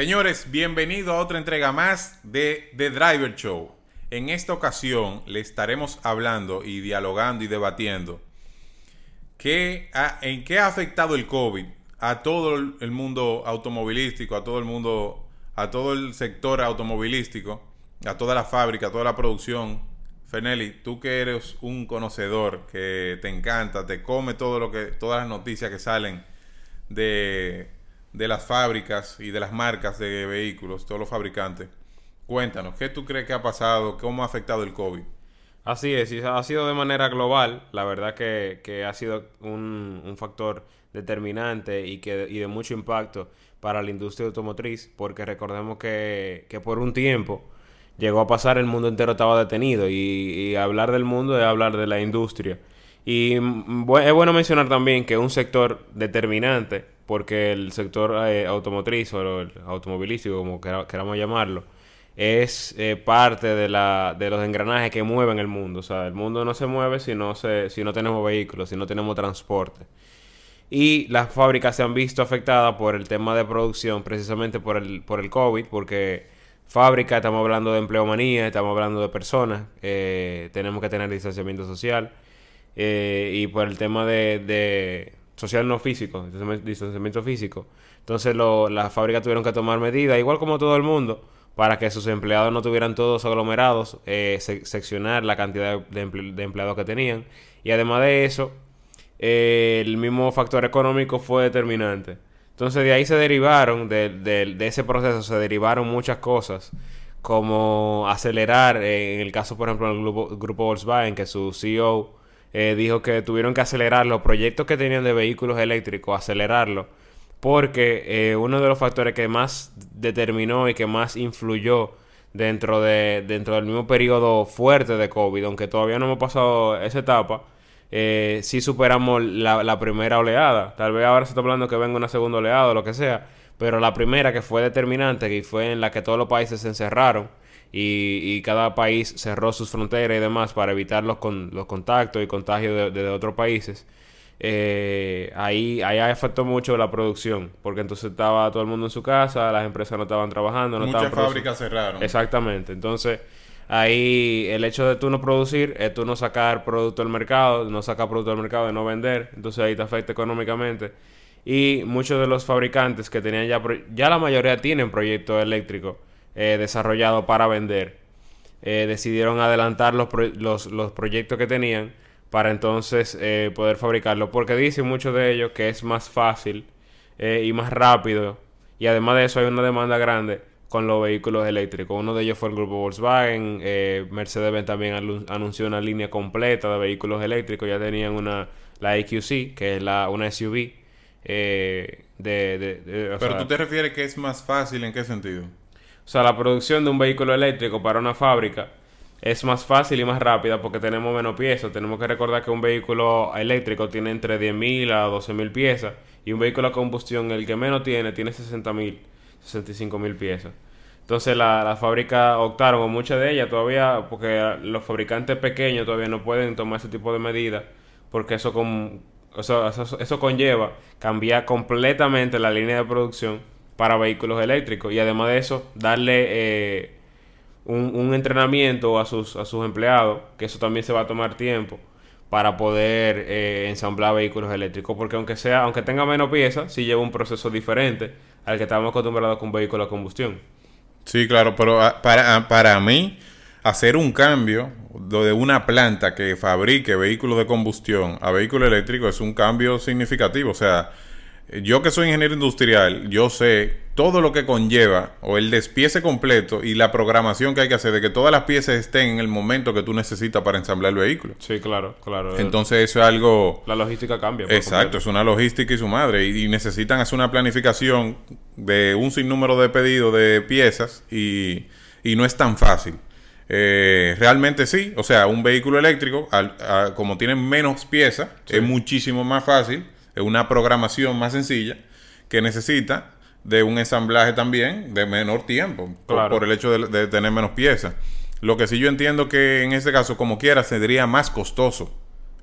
Señores, bienvenido a otra entrega más de The Driver Show. En esta ocasión le estaremos hablando y dialogando y debatiendo en qué ha afectado el COVID a todo el mundo automovilístico, a todo el mundo, a todo el sector automovilístico, a toda la fábrica, a toda la producción. Fenelli, tú que eres un conocedor, que te encanta, te come todo lo que, todas las noticias que salen de de las fábricas y de las marcas de vehículos, todos los fabricantes. Cuéntanos, ¿qué tú crees que ha pasado? ¿Cómo ha afectado el COVID? Así es, y ha sido de manera global, la verdad que, ha sido un, factor determinante y, que, y de mucho impacto para la industria automotriz, porque recordemos que, por un tiempo llegó a pasar el mundo entero estaba detenido y, y hablar del mundo es hablar de la industria. Y mm, es bueno mencionar también que un sector determinante porque el sector eh, automotriz o el automovilístico, como queramos llamarlo, es eh, parte de, la, de los engranajes que mueven el mundo. O sea, el mundo no se mueve si no, se, si no tenemos vehículos, si no tenemos transporte. Y las fábricas se han visto afectadas por el tema de producción, precisamente por el, por el COVID, porque fábrica, estamos hablando de empleomanía, estamos hablando de personas, eh, tenemos que tener distanciamiento social, y por el tema de social no físico, distanciamiento físico. Entonces las fábricas tuvieron que tomar medidas, igual como todo el mundo, para que sus empleados no tuvieran todos aglomerados, eh, seccionar la cantidad de, empleados que tenían. Y además de eso, eh, el mismo factor económico fue determinante. Entonces de ahí se derivaron, de, ese proceso se derivaron muchas cosas, como acelerar, eh, en el caso por ejemplo del grupo, grupo Volkswagen, que su CEO eh, dijo que tuvieron que acelerar los proyectos que tenían de vehículos eléctricos, acelerarlo, porque eh, uno de los factores que más determinó y que más influyó dentro, de, dentro del mismo periodo fuerte de COVID, aunque todavía no hemos pasado esa etapa, eh, sí superamos la, la, primera oleada. Tal vez ahora se está hablando que venga una segunda oleada o lo que sea, pero la primera que fue determinante, que fue en la que todos los países se encerraron, y, cada país cerró sus fronteras y demás para evitar los, con, los contactos y contagios de, otros países. Eh, ahí, ahí afectó mucho la producción, porque entonces estaba todo el mundo en su casa, las empresas no estaban trabajando, no Muchas fábricas cerraron. Exactamente, entonces ahí el hecho de tú no producir es tú no sacar producto al mercado, no sacar producto al mercado y no vender, entonces ahí te afecta económicamente. Y muchos de los fabricantes que tenían ya, ya la mayoría tienen proyectos eléctricos eh, desarrollado para vender, eh, decidieron adelantar los, los, proyectos que tenían para entonces eh, poder fabricarlo. Porque dicen muchos de ellos que es más fácil y más rápido. Y además de eso hay una demanda grande con los vehículos eléctricos. Uno de ellos fue el grupo Volkswagen. Mercedes-Benz también anunció una línea completa de vehículos eléctricos. Ya tenían una, la EQC, que es la, una SUV. de, Pero tú te refieres que es más fácil en qué sentido? O sea, la producción de un vehículo eléctrico para una fábrica es más fácil y más rápida porque tenemos menos piezas. Tenemos que recordar que un vehículo eléctrico tiene entre 10.000 a 12.000 piezas y un vehículo a combustión, el que menos tiene, tiene 60.000, 65.000 piezas. Entonces las la fábricas optaron, o muchas de ellas todavía, porque los fabricantes pequeños todavía no pueden tomar ese tipo de medidas, porque eso, con, eso, eso conlleva cambiar completamente la línea de producción para vehículos eléctricos. Y además de eso, darle eh, un, entrenamiento a sus, a sus empleados, que eso también se va a tomar tiempo para poder eh, ensamblar vehículos eléctricos. Porque aunque sea, aunque tenga menos piezas, sí lleva un proceso diferente al que estamos acostumbrados con vehículos a combustión. Sí, claro, pero ah, para, ah, para mí, hacer un cambio de una planta que fabrique vehículos de combustión a vehículo eléctrico es un cambio significativo. O sea, yo que soy ingeniero industrial, yo sé todo lo que conlleva o el despiece completo y la programación que hay que hacer de que todas las piezas estén en el momento que tú necesitas para ensamblar el vehículo. Sí, claro, claro. Entonces eso es algo... La logística cambia. Exacto, es una logística y su madre. Y, necesitan hacer una planificación de un sinnúmero de pedidos de piezas y, no es tan fácil. Eh, realmente sí, o sea, un vehículo eléctrico, como tiene menos piezas, es muchísimo más fácil una programación más sencilla que necesita de un ensamblaje también de menor tiempo, por, el hecho de, tener menos piezas. Lo que sí yo entiendo que en ese caso, como quiera, sería más costoso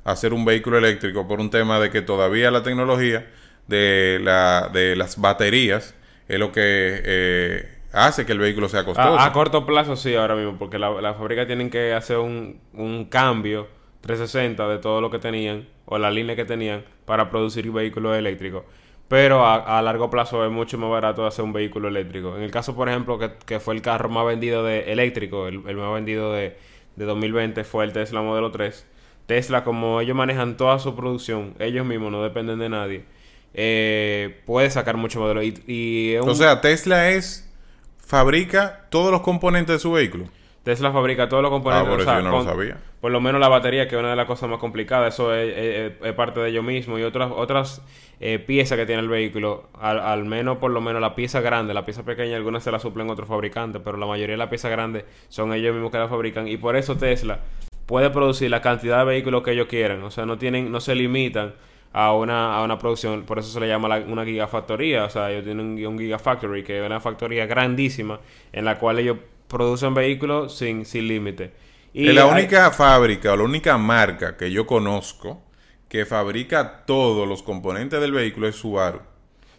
hacer un vehículo eléctrico por un tema de que todavía la tecnología de, la, de las baterías es lo que eh, hace que el vehículo sea costoso. A, a corto plazo sí, ahora mismo, porque la, la fábrica tienen que hacer un, un cambio 360 de todo lo que tenían o la línea que tenían para producir vehículos eléctricos. Pero a, a largo plazo es mucho más barato hacer un vehículo eléctrico. En el caso, por ejemplo, que, que fue el carro más vendido de eléctrico, el, el más vendido de, de 2020 fue el Tesla Modelo 3. Tesla, como ellos manejan toda su producción, ellos mismos no dependen de nadie, eh, puede sacar mucho modelo. Y, y es un- O sea, Tesla es fabrica todos los componentes de su vehículo. Tesla fabrica todos los componentes. Ah, por o eso sea, yo no lo con- sabía. Por lo menos la batería, que es una de las cosas más complicadas, eso es, es- es parte de ellos mismos. Y otras otras eh, piezas que tiene el vehículo, al, al menos por lo menos la pieza grande, la pieza pequeña, algunas se la suplen otros fabricantes, pero la mayoría de las piezas grandes son ellos mismos que la fabrican. Y por eso Tesla puede producir la cantidad de vehículos que ellos quieran. O sea, no tienen, no se limitan a una, a una producción, por eso se le llama la- una gigafactoría, o sea, ellos tienen un, un gigafactory, que es una factoría grandísima en la cual ellos producen vehículos sin, sin límite. Es la hay- única fábrica o la única marca que yo conozco que fabrica todos los componentes del vehículo es Subaru.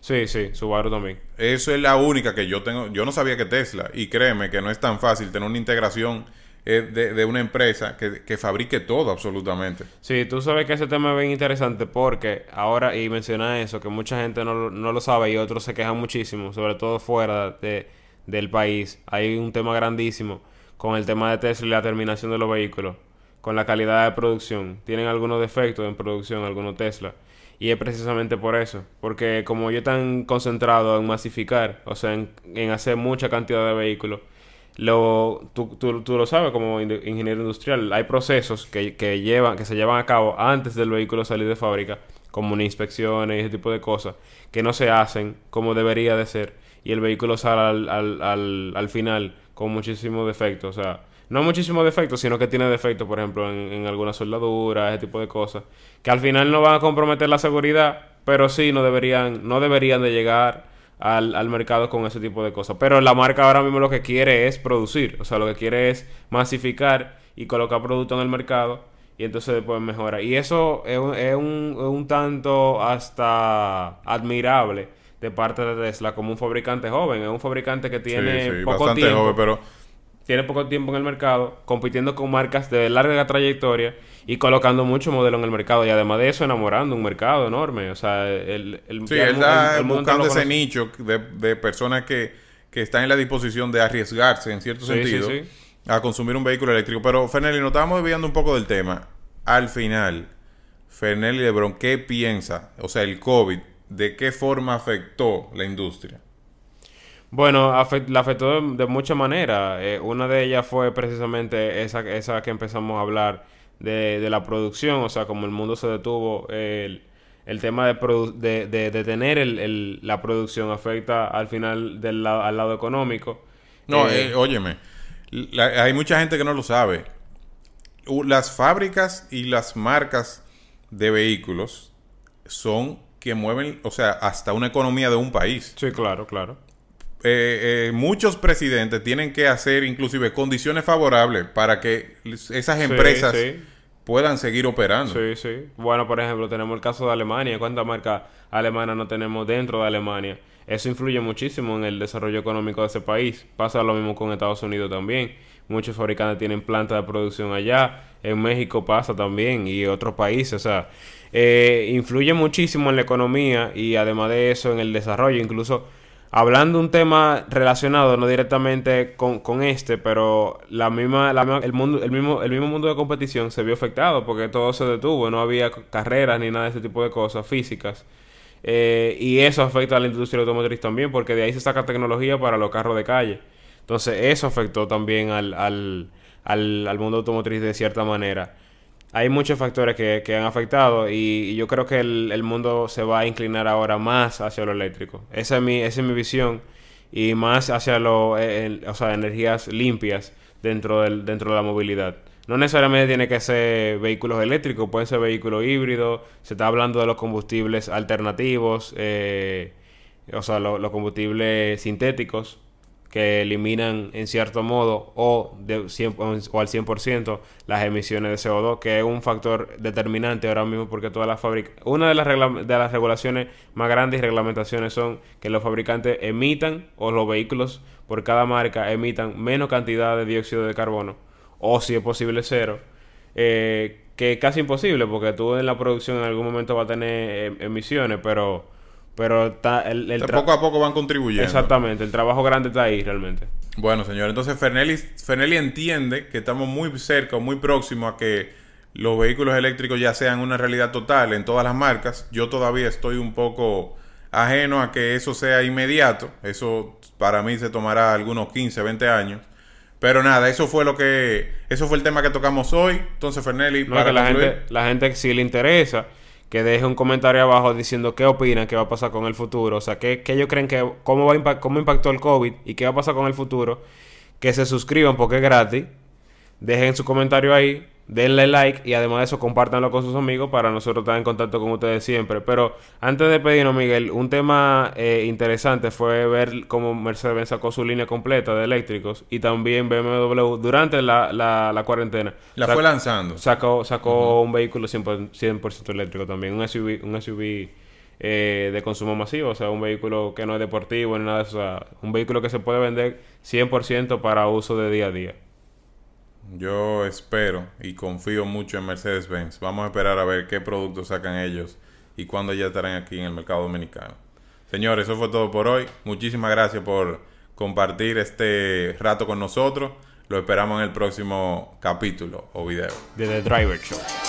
Sí, sí, Subaru también. Eso es la única que yo tengo. Yo no sabía que Tesla, y créeme que no es tan fácil tener una integración eh, de, de una empresa que, que fabrique todo absolutamente. Sí, tú sabes que ese tema es bien interesante porque ahora, y menciona eso, que mucha gente no, lo- no lo sabe y otros se quejan muchísimo, sobre todo fuera de, del país. Hay un tema grandísimo con el tema de Tesla y la terminación de los vehículos, con la calidad de producción. Tienen algunos defectos en producción, algunos Tesla. Y es precisamente por eso, porque como ellos están concentrados en masificar, o sea, en, hacer mucha cantidad de vehículos, lo, tú, tú- tú lo sabes como ingeniero industrial, hay procesos que, que llevan, que se llevan a cabo antes del vehículo salir de fábrica, como una inspección y ese tipo de cosas, que no se hacen como debería de ser, y el vehículo sale al, al, al, al final con muchísimos defectos, o sea, no muchísimos defectos, sino que tiene defectos, por ejemplo, en, en alguna soldadura, ese tipo de cosas, que al final no van a comprometer la seguridad, pero sí no deberían, no deberían de llegar al, al mercado con ese tipo de cosas. Pero la marca ahora mismo lo que quiere es producir, o sea, lo que quiere es masificar y colocar producto en el mercado y entonces después mejora. Y eso es un, es un, un tanto hasta admirable de parte de Tesla como un fabricante joven, es un fabricante que tiene sí, sí, poco bastante tiempo joven, pero tiene poco tiempo en el mercado, compitiendo con marcas de larga trayectoria y colocando mucho modelo en el mercado. Y además de eso, enamorando un mercado enorme. O sea, el, el, sí, el está el- buscando ese nicho de, de personas que, que están en la disposición de arriesgarse en cierto Sí, sentido sí, a consumir un vehículo eléctrico. Pero, Fernelli, nos estábamos desviando un poco del tema. Al final, Fernelli Lebron, ¿qué piensa? O sea, el COVID, ¿de qué forma afectó la industria? Bueno, la afectó de, de muchas maneras. Eh, una de ellas fue precisamente esa, esa que empezamos a hablar de, de la producción. O sea, como el mundo se detuvo, el, el tema de, de, de, de tener el, el- la producción afecta al final del la- al lado económico. No, Eh, eh, óyeme, la- hay mucha gente que no lo sabe. Las fábricas y las marcas de vehículos son que mueven, o sea, hasta una economía de un país. sí, claro, claro. Eh, eh, muchos presidentes tienen que hacer inclusive condiciones favorables para que esas Sí, empresas sí. puedan seguir operando. Sí, sí. Bueno, por ejemplo, tenemos el caso de Alemania. ¿Cuántas marcas alemanas no tenemos dentro de Alemania? Eso influye muchísimo en el desarrollo económico de ese país. Pasa lo mismo con Estados Unidos también. Muchos fabricantes tienen plantas de producción allá. En México pasa también y otros países. O sea, eh, influye muchísimo en la economía y además de eso en el desarrollo. Incluso hablando un tema relacionado, no directamente con, con este, pero la misma, el mundo, el mismo, el mismo mundo de competición se vio afectado porque todo se detuvo, no había carreras ni nada de ese tipo de cosas físicas. Eh, y eso afecta a la industria automotriz también, porque de ahí se saca tecnología para los carros de calle. Entonces, eso afectó también al, al, al, mundo automotriz de cierta manera. Hay muchos factores que, que han afectado y, yo creo que el, el mundo se va a inclinar ahora más hacia lo eléctrico. Esa es mi, esa es mi visión y más hacia lo, el- o sea, energías limpias dentro, del, dentro de la movilidad. No necesariamente tiene que ser vehículos eléctricos, pueden ser vehículos híbridos. Se está hablando de los combustibles alternativos, eh, o sea, lo- los combustibles sintéticos, que eliminan en cierto modo o, de 100, o al 100% las emisiones de CO2, que es un factor determinante ahora mismo porque todas las fábricas, una de las, de las regulaciones más grandes y reglamentaciones son que los fabricantes emitan o los vehículos por cada marca emitan menos cantidad de dióxido de carbono o si es posible cero. Eh, que es casi imposible porque tú en la producción en algún momento vas a tener eh, emisiones, pero pero está el, el poco a poco van contribuyendo. Exactamente, el trabajo grande está ahí realmente. Bueno, señor, entonces Fernelli, entiende que estamos muy cerca o muy próximos a que los vehículos eléctricos ya sean una realidad total en todas las marcas. Yo todavía estoy un poco ajeno a que eso sea inmediato. Eso para mí se tomará algunos 15, 20 años. Pero nada, eso fue lo que eso fue el tema que tocamos hoy. Entonces, Fernelli, para la gente, la gente si le interesa que deje un comentario abajo diciendo qué opinan que va a pasar con el futuro, o sea, qué, qué ellos creen que, cómo, va cómo impactó el COVID y qué va a pasar con el futuro, que se suscriban porque es gratis, dejen su comentario ahí, denle like y además de eso compártanlo con sus amigos para nosotros estar en contacto con ustedes siempre. Pero antes de pedirnos, Miguel, un tema eh, interesante fue ver cómo Mercedes sacó su línea completa de eléctricos y también BMW durante la, la, cuarentena. La fue lanzando. Sacó, sacó un vehículo 100%, eléctrico también, un SUV, un SUV eh, de consumo masivo, o sea, un vehículo que no es deportivo ni nada de eso, o sea, un vehículo que se puede vender 100% para uso de día a día. Yo espero y confío mucho en Mercedes-Benz. Vamos a esperar a ver qué productos sacan ellos y cuándo ya estarán aquí en el mercado dominicano. Señores, eso fue todo por hoy. Muchísimas gracias por compartir este rato con nosotros. Lo esperamos en el próximo capítulo o video. De The Driver Show.